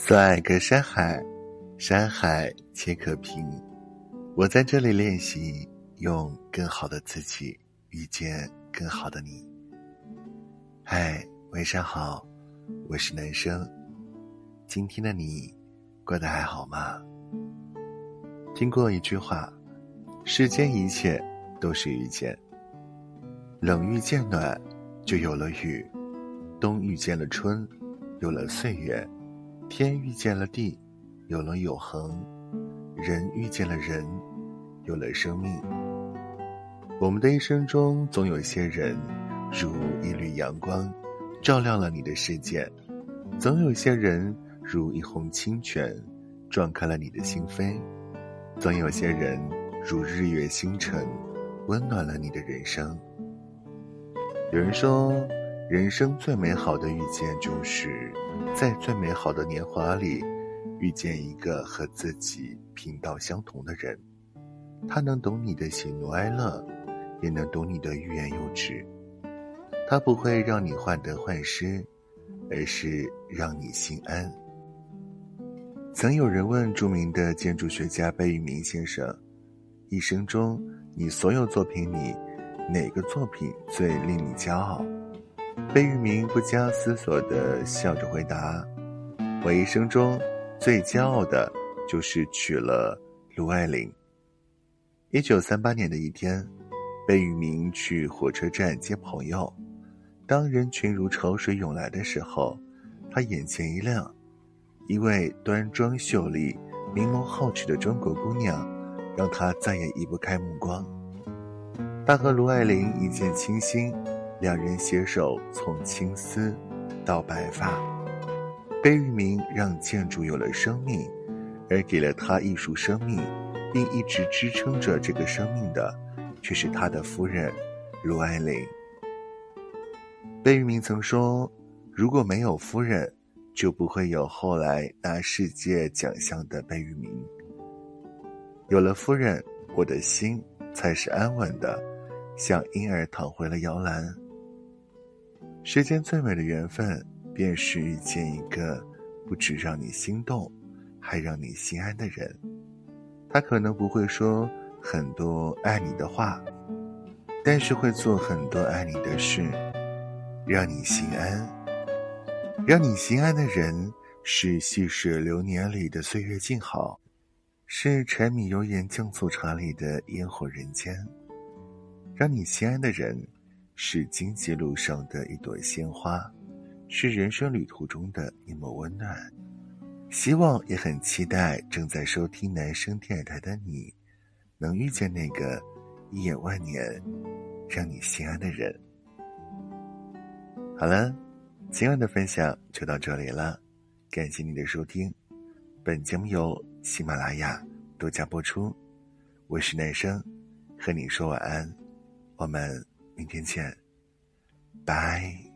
四爱隔山海，山海皆可平。我在这里练习，用更好的自己遇见更好的你。嗨，晚上好，我是男生。今天的你过得还好吗？听过一句话：世间一切都是遇见。冷遇见暖，就有了雨；冬遇见了春，有了岁月。天遇见了地，有了永恒；人遇见了人，有了生命。我们的一生中，总有些人，如一缕阳光，照亮了你的世界；总有些人，如一泓清泉，撞开了你的心扉；总有些人，如日月星辰，温暖了你的人生。有人说。人生最美好的遇见，就是在最美好的年华里，遇见一个和自己频道相同的人。他能懂你的喜怒哀乐，也能懂你的欲言又止。他不会让你患得患失，而是让你心安。曾有人问著名的建筑学家贝聿铭先生：“一生中，你所有作品里，哪个作品最令你骄傲？”贝聿铭不加思索地笑着回答：“我一生中最骄傲的，就是娶了卢爱玲。”一九三八年的一天，贝聿铭去火车站接朋友，当人群如潮水涌来的时候，他眼前一亮，一位端庄秀丽、明眸皓齿的中国姑娘，让他再也移不开目光。他和卢爱玲一见倾心。两人携手从青丝到白发，贝聿铭让建筑有了生命，而给了他艺术生命，并一直支撑着这个生命的，却是他的夫人卢爱玲。贝聿铭曾说：“如果没有夫人，就不会有后来拿世界奖项的贝聿铭。有了夫人，我的心才是安稳的，像婴儿躺回了摇篮。”世间最美的缘分，便是遇见一个不只让你心动，还让你心安的人。他可能不会说很多爱你的话，但是会做很多爱你的事，让你心安。让你心安的人，是细水流年里的岁月静好，是柴米油盐酱醋茶里的烟火人间。让你心安的人。是荆棘路上的一朵鲜花，是人生旅途中的一抹温暖。希望也很期待正在收听男生电台的你，能遇见那个一眼万年、让你心安的人。好了，今晚的分享就到这里了，感谢你的收听。本节目由喜马拉雅独家播出，我是男生，和你说晚安，我们。明天见，拜。